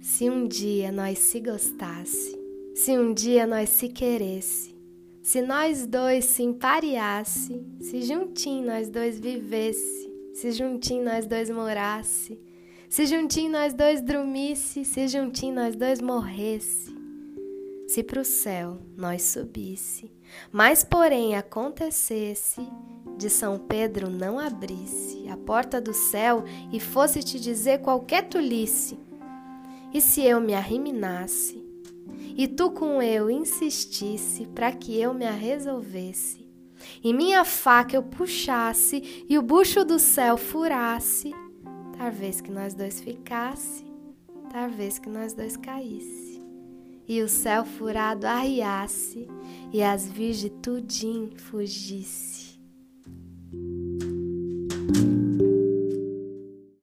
Se um dia nós se gostasse, se um dia nós se queresse, se nós dois se empareasse, se juntinho nós dois vivesse, se juntinho nós dois morasse, se juntinho nós dois dormisse, se juntinho nós dois morresse, se pro céu nós subisse, mas porém acontecesse de São Pedro não abrisse a porta do céu e fosse te dizer qualquer tolice, e se eu me arriminasse, e tu com eu insistisse para que eu me a resolvesse, e minha faca eu puxasse e o bucho do céu furasse, talvez que nós dois ficasse, talvez que nós dois caísse, e o céu furado arriasse e as virgens tudinho fugisse.